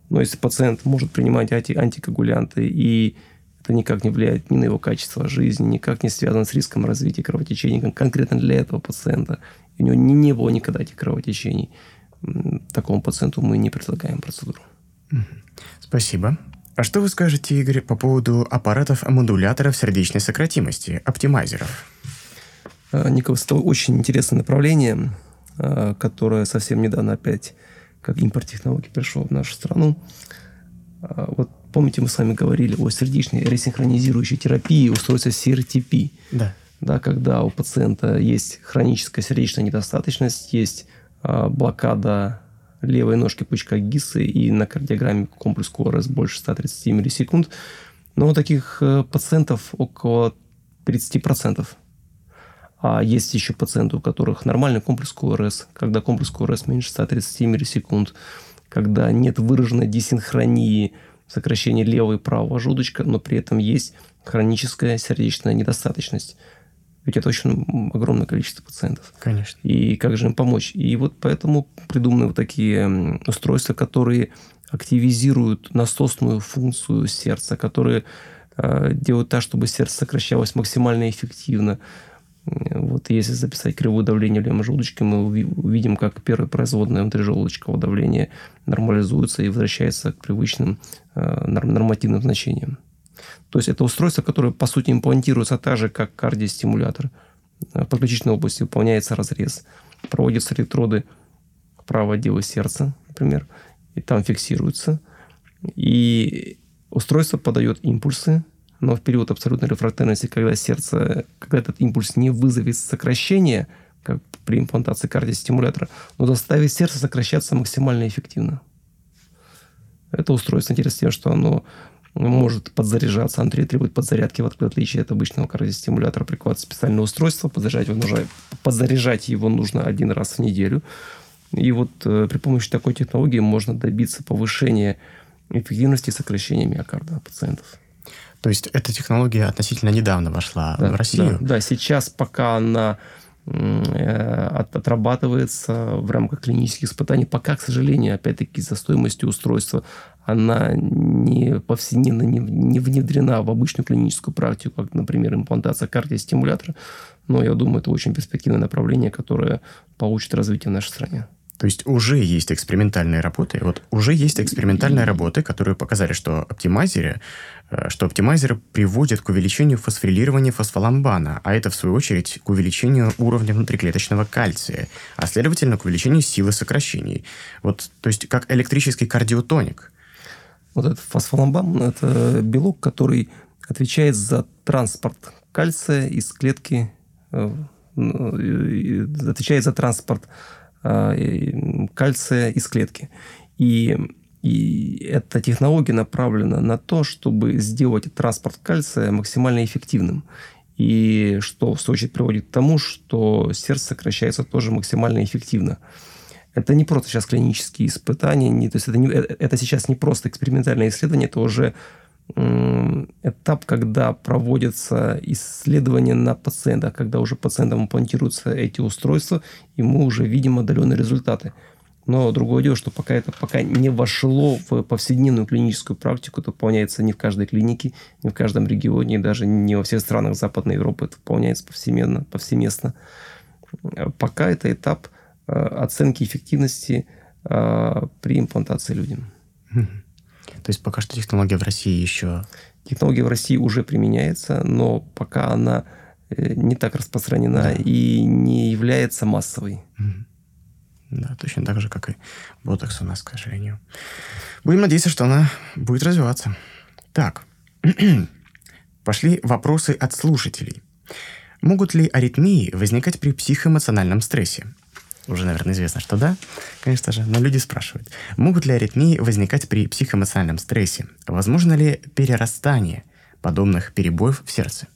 Но если пациент может принимать анти антикоагулянты, и это никак не влияет ни на его качество жизни, никак не связано с риском развития кровотечений конкретно для этого пациента, у него не, не было никогда этих кровотечений, такому пациенту мы не предлагаем процедуру. Спасибо. А что вы скажете, Игорь, по поводу аппаратов-модуляторов сердечной сократимости, оптимайзеров? А, Николас, это очень интересное направление, а, которое совсем недавно опять, как импорт технологий, пришло в нашу страну. А, вот помните, мы с вами говорили о сердечной ресинхронизирующей терапии устройства CRTP. Да. Да, когда у пациента есть хроническая сердечная недостаточность, есть блокада левой ножки пучка ГИСы и на кардиограмме комплекс КОРС больше 130 миллисекунд. Но у таких э, пациентов около 30%. А есть еще пациенты, у которых нормальный комплекс КОРС, когда комплекс КОРС меньше 130 миллисекунд, когда нет выраженной десинхронии сокращения левого и правого желудочка, но при этом есть хроническая сердечная недостаточность. Ведь это очень огромное количество пациентов. Конечно. И как же им помочь? И вот поэтому придуманы вот такие устройства, которые активизируют насосную функцию сердца, которые э, делают так, чтобы сердце сокращалось максимально эффективно. Вот если записать кривую давления в левом желудочке, мы увидим, как первое производное внутрижелудочкового давления нормализуется и возвращается к привычным э, нормативным значениям. То есть это устройство, которое, по сути, имплантируется так же, как кардиостимулятор. В подключичной области выполняется разрез. Проводятся электроды правое отдела сердца, например, и там фиксируются. И устройство подает импульсы, но в период абсолютной рефрактерности, когда сердце, когда этот импульс не вызовет сокращение, как при имплантации кардиостимулятора, но заставит сердце сокращаться максимально эффективно. Это устройство интересно тем, что оно может подзаряжаться. Оно требует подзарядки, в отличие от обычного кардиостимулятора. Прикладывается специальное устройство, подзаряжать его, нужно, подзаряжать его нужно один раз в неделю. И вот э, при помощи такой технологии можно добиться повышения эффективности сокращения миокарда пациентов. То есть эта технология относительно недавно вошла да, в Россию? Да, да, сейчас пока она отрабатывается в рамках клинических испытаний. Пока, к сожалению, опять-таки, за стоимостью устройства она не повседневно не внедрена в обычную клиническую практику, как, например, имплантация кардиостимулятора. Но я думаю, это очень перспективное направление, которое получит развитие в нашей стране. То есть уже есть экспериментальные работы. Вот уже есть экспериментальные работы, которые показали, что оптимайзеры, э, что оптимайзеры приводят к увеличению фосфорилирования фосфоламбана, а это, в свою очередь, к увеличению уровня внутриклеточного кальция, а следовательно, к увеличению силы сокращений. Вот, то есть как электрический кардиотоник. Вот этот фосфоламбан – это белок, который отвечает за транспорт кальция из клетки, э, отвечает за транспорт Э, кальция из клетки. И, и эта технология направлена на то, чтобы сделать транспорт кальция максимально эффективным. И что, в свою очередь, приводит к тому, что сердце сокращается тоже максимально эффективно. Это не просто сейчас клинические испытания, не, то есть это, не, э, это сейчас не просто экспериментальное исследование, это уже этап, когда проводятся исследования на пациентах, когда уже пациентам имплантируются эти устройства, и мы уже видим отдаленные результаты. Но другое дело, что пока это пока не вошло в повседневную клиническую практику, это выполняется не в каждой клинике, не в каждом регионе, и даже не во всех странах Западной Европы это выполняется повсеместно. повсеместно. Пока это этап э, оценки эффективности э, при имплантации людям. То есть пока что технология в России еще... Технология в России уже применяется, но пока она э, не так распространена да. и не является массовой. Да, точно так же, как и ботокс у нас, к сожалению. Будем надеяться, что она будет развиваться. Так, *clears throat* пошли вопросы от слушателей. Могут ли аритмии возникать при психоэмоциональном стрессе? уже, наверное, известно, что да, конечно же, но люди спрашивают, могут ли аритмии возникать при психоэмоциональном стрессе? Возможно ли перерастание подобных перебоев в сердце?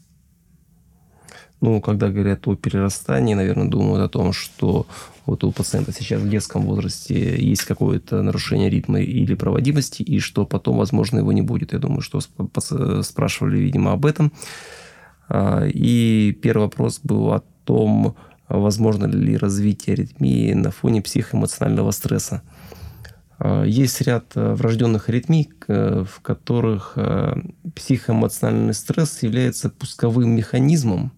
Ну, когда говорят о перерастании, наверное, думают о том, что вот у пациента сейчас в детском возрасте есть какое-то нарушение ритма или проводимости, и что потом, возможно, его не будет. Я думаю, что спрашивали, видимо, об этом. А, и первый вопрос был о том, возможно ли развитие аритмии на фоне психоэмоционального стресса. А, есть ряд э, врожденных аритмий, э, в которых э, психоэмоциональный стресс является пусковым механизмом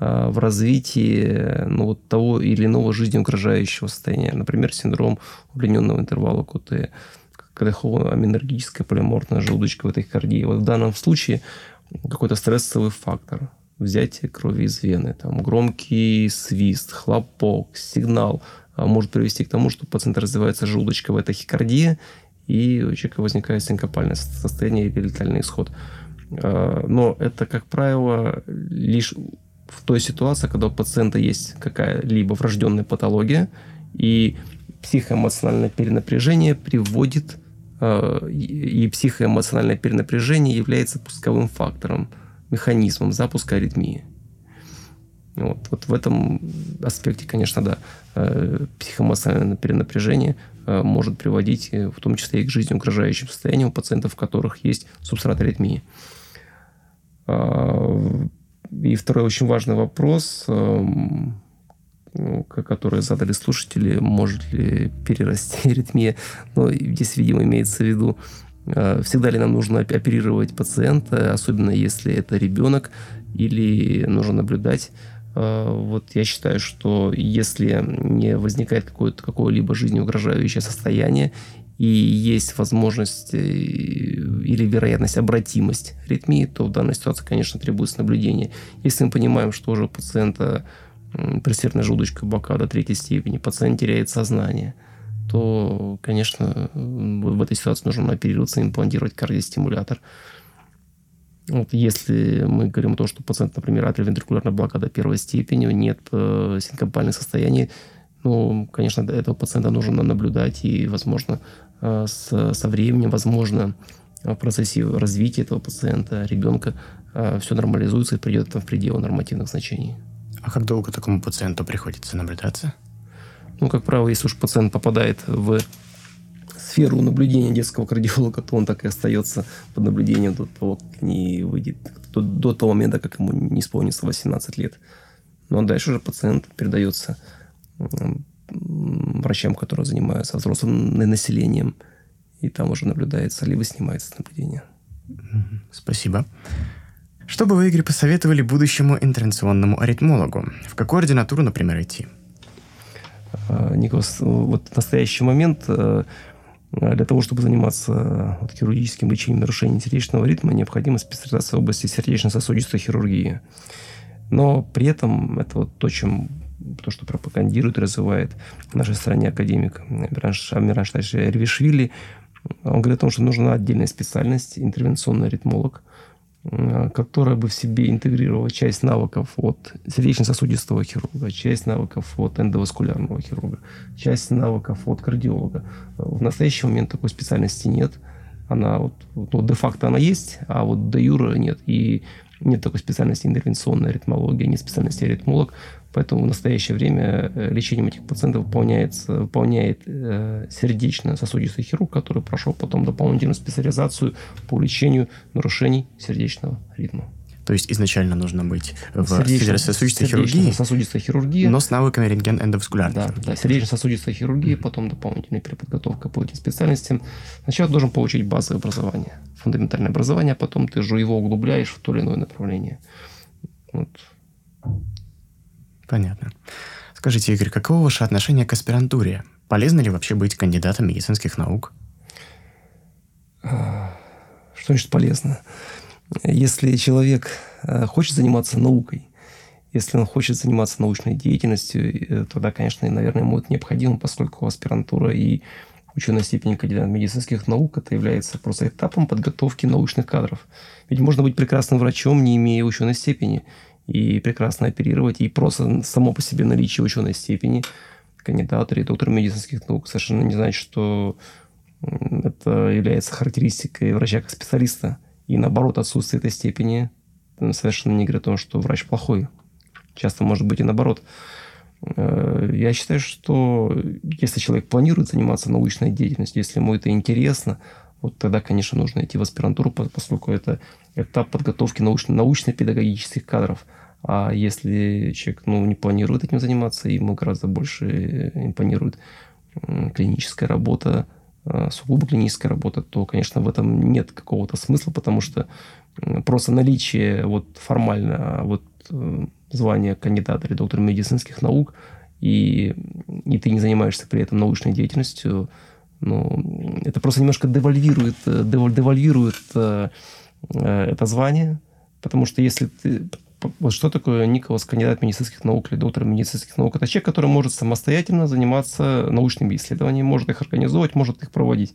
в развитии ну, вот того или иного жизнеугрожающего состояния. Например, синдром удлиненного интервала КТ, катехоаминергическая полиморфная желудочковая тахикардия. Вот в данном случае какой-то стрессовый фактор, взятие крови из вены, там, громкий свист, хлопок, сигнал а, может привести к тому, что у пациента развивается желудочковая тахикардия, и у человека возникает синкопальное состояние или летальный исход. А, но это, как правило, лишь в той ситуации, когда у пациента есть какая-либо врожденная патология, и психоэмоциональное перенапряжение приводит, а, и психоэмоциональное перенапряжение является пусковым фактором – механизмом запуска аритмии. Вот, вот в этом аспекте, конечно, да, э, психоэмоциональное перенапряжение э, может приводить э, в том числе и к жизнеугрожающим состояниям у пациентов, у которых есть субстрат аритмии. И второй очень важный вопрос, эм, ну, который задали слушатели, может ли перерасти *laughs* аритмия. Но здесь, видимо, имеется в виду Э, всегда ли нам нужно оперировать пациента, особенно если это ребенок, или нужно наблюдать? Э, вот я считаю, что если не возникает какое-либо жизнеугрожающее состояние, и есть возможность э, или вероятность обратимость аритмии, то в данной ситуации, конечно, требуется наблюдение. Если мы понимаем, что уже у пациента предсердная желудочковая блокада третьей степени, пациент теряет сознание – то, конечно, в этой ситуации нужно оперироваться, имплантировать кардиостимулятор. Вот если мы говорим о том, что пациент, например, атриовентрикулярная блокада первой степени, нет э, синкопальных состояний, ну, конечно, этого пациента нужно наблюдать, и, возможно, с, со временем, возможно, в процессе развития этого пациента, ребенка, э, все нормализуется и придет там в пределы нормативных значений. А как долго такому пациенту приходится наблюдаться? Ну, как правило, если уж пациент попадает в сферу наблюдения детского кардиолога, то он так и остается под наблюдением до того, как не выйдет, до, до того момента, как ему не исполнится 18 лет. Но дальше уже пациент передается врачам, которые занимаются взрослым населением, и там уже наблюдается, либо снимается наблюдение. Спасибо. Что бы вы, Игорь, посоветовали будущему интервенционному аритмологу? В какую ординатуру, например, идти? А, Николас, вот в настоящий момент э, для того, чтобы заниматься вот, хирургическим лечением нарушений сердечного ритма, необходима специализация в области сердечно-сосудистой хирургии. Но при этом это вот то, чем то, что пропагандирует развивает в нашей стране академик Амиран Ревишвили, он говорит о том, что нужна отдельная специальность, интервенционный аритмолог, которая бы в себе интегрировала часть навыков от сердечно-сосудистого хирурга, часть навыков от эндоваскулярного хирурга, часть навыков от кардиолога. В настоящий момент такой специальности нет. Она вот, ну, де-факто она есть, а вот де юра нет. И нет такой специальности интервенционная аритмология, нет специальности аритмолог. Поэтому в настоящее время э, лечением этих пациентов выполняется, выполняет э, сердечно-сосудистый хирург, который прошел потом дополнительную специализацию по лечению нарушений сердечного ритма. То есть изначально нужно быть в сердечно-сосудистой хирургии, сосудистой хирургии, но с навыками рентген-эндоваскулярной да, Да, сердечно-сосудистая хирургия, потом дополнительная переподготовка по этим специальностям. Сначала должен получить базовое образование, фундаментальное образование, а потом ты же его углубляешь в то или иное направление. Вот. Понятно. Скажите, Игорь, каково ваше отношение к аспирантуре? Полезно ли вообще быть кандидатом медицинских наук? Что значит полезно? Если человек э, хочет заниматься наукой, если он хочет заниматься научной деятельностью, э, тогда, конечно, наверное, ему это необходимо, поскольку аспирантура и ученая степень кандидата медицинских наук это является просто этапом подготовки научных кадров. Ведь можно быть прекрасным врачом, не имея ученой степени и прекрасно оперировать. И просто само по себе наличие ученой степени кандидата или доктора медицинских наук совершенно не значит, что это является характеристикой врача как специалиста. И наоборот, отсутствие этой степени совершенно не говорит о том, что врач плохой. Часто может быть и наоборот. Э, я считаю, что если человек планирует заниматься научной деятельностью, если ему это интересно, вот тогда, конечно, нужно идти в аспирантуру, поскольку это этап подготовки научно- научно-педагогических кадров. А если человек ну, не планирует этим заниматься, ему гораздо больше импонирует клиническая работа, сугубо клиническая работа, то, конечно, в этом нет какого-то смысла, потому что просто наличие вот формально вот э, звания кандидата или доктора медицинских наук, и, и ты не занимаешься при этом научной деятельностью, ну, это просто немножко девальвирует, э, девальвирует э, э, это звание, потому что если ты... Вот что такое Николас, кандидат медицинских наук или доктор медицинских наук? Это человек, который может самостоятельно заниматься научными исследованиями, может их организовывать, может их проводить.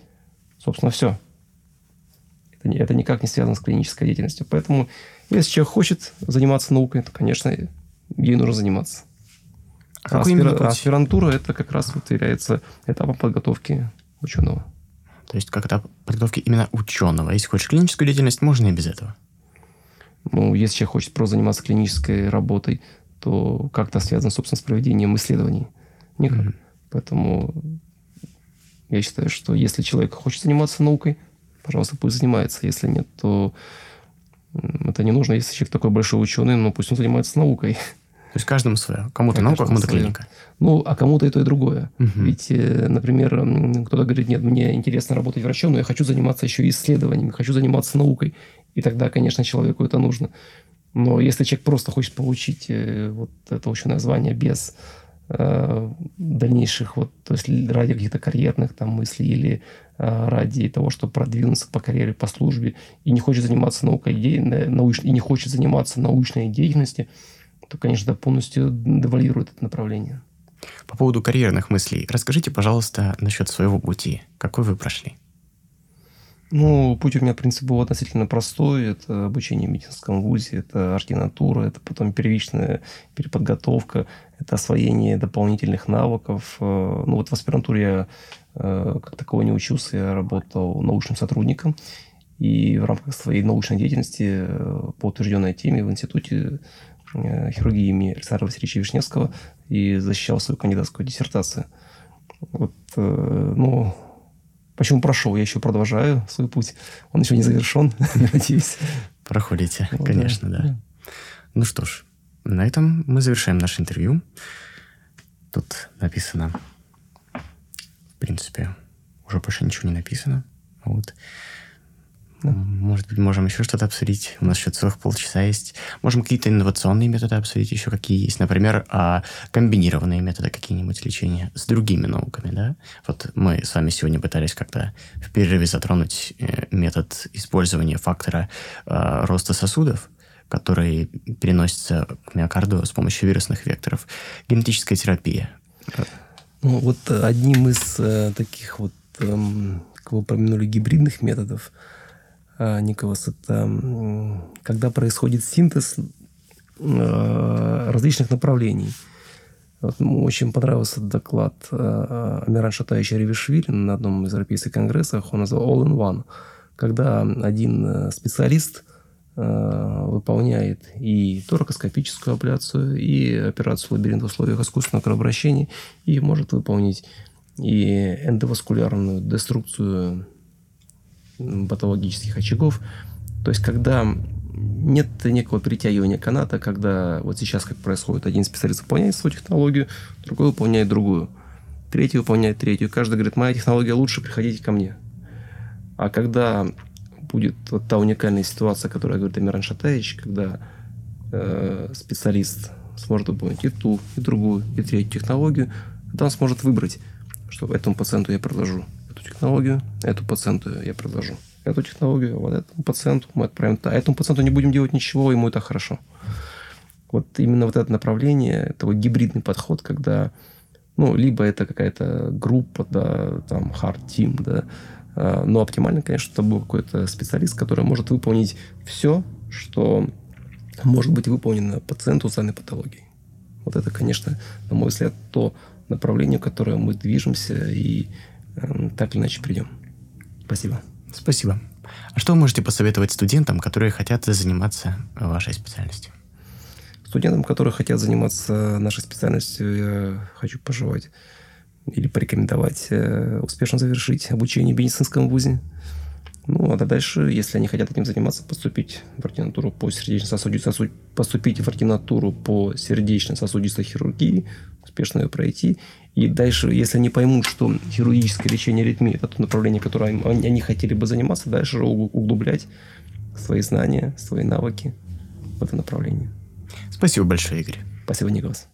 Собственно, все. Это, это никак не связано с клинической деятельностью. Поэтому, если человек хочет заниматься наукой, то, конечно, ей нужно заниматься. А, аспира... аспирантура это как раз вот является этапом подготовки ученого. То есть как этап подготовки именно ученого. Если хочешь клиническую деятельность, можно и без этого. Ну, если человек хочет просто заниматься клинической работой, то как-то связано, собственно, с проведением исследований. Никак. Mm-hmm. Поэтому я считаю, что если человек хочет заниматься наукой, пожалуйста, пусть занимается. Если нет, то это не нужно. Если человек такой большой ученый, ну пусть он занимается наукой. То есть каждому свое. Кому-то наука, а кому-то клиника. Ну, а кому-то и то, и другое. Угу. Ведь, э, например, кто-то говорит, нет, мне интересно работать врачом, но я хочу заниматься еще исследованиями, хочу заниматься наукой. И тогда, конечно, человеку это нужно. Но если человек просто хочет получить э, вот это ученое звание без э, дальнейших, вот, то есть ради каких-то карьерных там мыслей или э, ради того, чтобы продвинуться по карьере, по службе, и не хочет заниматься наукой, науч, и не хочет заниматься научной деятельностью, то, конечно, это полностью девальвирует это направление. По поводу карьерных мыслей, расскажите, пожалуйста, насчет своего пути. Какой вы прошли? Ну, путь у меня, в принципе, был относительно простой. Это обучение в медицинском вузе, это ординатура, это потом первичная переподготовка, это освоение дополнительных навыков. Э, ну, вот в аспирантуре я э, как такого не учился, я работал научным сотрудником. И в рамках своей научной деятельности э, по утвержденной теме в институте хирургии имени Александра Васильевича Вишневского и защищал свою кандидатскую диссертацию. Вот, ну, почему прошел? Я еще продолжаю свой путь. Он еще не завершен, *laughs* надеюсь. Проходите, конечно, да. Ну что ж, на этом мы завершаем наше интервью. Тут написано, в принципе, уже больше ничего не написано. Вот. Может быть, можем еще что-то обсудить. У нас еще целых полчаса есть. Можем какие-то инновационные методы обсудить еще, какие есть. Например, а комбинированные методы какие-нибудь лечения с другими науками, да? Вот мы с вами сегодня пытались как-то в перерыве затронуть э, метод использования фактора э, роста сосудов, который переносится к миокарду с помощью вирусных векторов. Генетическая терапия. Ну, вот одним из э, таких вот, э, как вы упомянули, гибридных методов – а, Николас, это когда происходит синтез а, различных направлений. Вот, очень понравился доклад а, Амиран Шатаевича Ревишвили на одном из европейских конгрессах. Он назвал All in One. Когда один э, специалист выполняет и торакоскопическую абляцию, и операцию лабиринт в условиях искусственного кровообращения, и может выполнить и эндоваскулярную деструкцию патологических очагов. То есть, когда нет некого притягивания каната, когда вот сейчас как происходит, один специалист выполняет свою технологию, другой выполняет другую, третий выполняет третью. Каждый говорит, моя технология лучше, приходите ко мне. А когда будет вот та уникальная ситуация, которая говорит Амиран Шатаевич, когда э, специалист сможет выполнить и ту, и другую, и третью технологию, тогда он сможет выбрать, что этому пациенту я предложу технологию, эту пациенту я предложу. Эту технологию вот этому пациенту мы отправим. А этому пациенту не будем делать ничего, ему это хорошо. Вот именно вот это направление, это вот гибридный подход, когда ну, либо это какая-то группа, да, там, hard team, да, а, но оптимально, конечно, это был какой-то специалист, который может выполнить все, что может быть выполнено пациенту с данной патологией. Вот это, конечно, на мой взгляд, то направление, в которое мы движемся, и так или иначе придем. Спасибо. Спасибо. А что вы можете посоветовать студентам, которые хотят заниматься вашей специальностью? Студентам, которые хотят заниматься нашей специальностью, я хочу пожелать или порекомендовать э, успешно завершить обучение в медицинском вузе. Ну, а дальше, если они хотят этим заниматься, поступить в ординатуру по сердечно-сосудистой, поступить в ординатуру по сердечно-сосудистой хирургии, успешно ее пройти и дальше, если они поймут, что хирургическое лечение аритмии – это то направление, которое они, хотели бы заниматься, дальше углублять свои знания, свои навыки в это направление. Спасибо большое, Игорь. Спасибо, Николас.